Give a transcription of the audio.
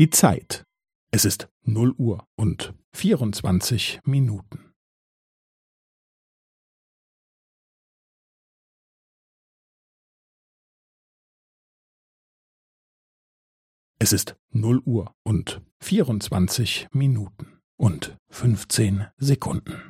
Die Zeit. Es ist 0 Uhr und 24 Minuten. Es ist 0 Uhr und 24 Minuten und 15 Sekunden.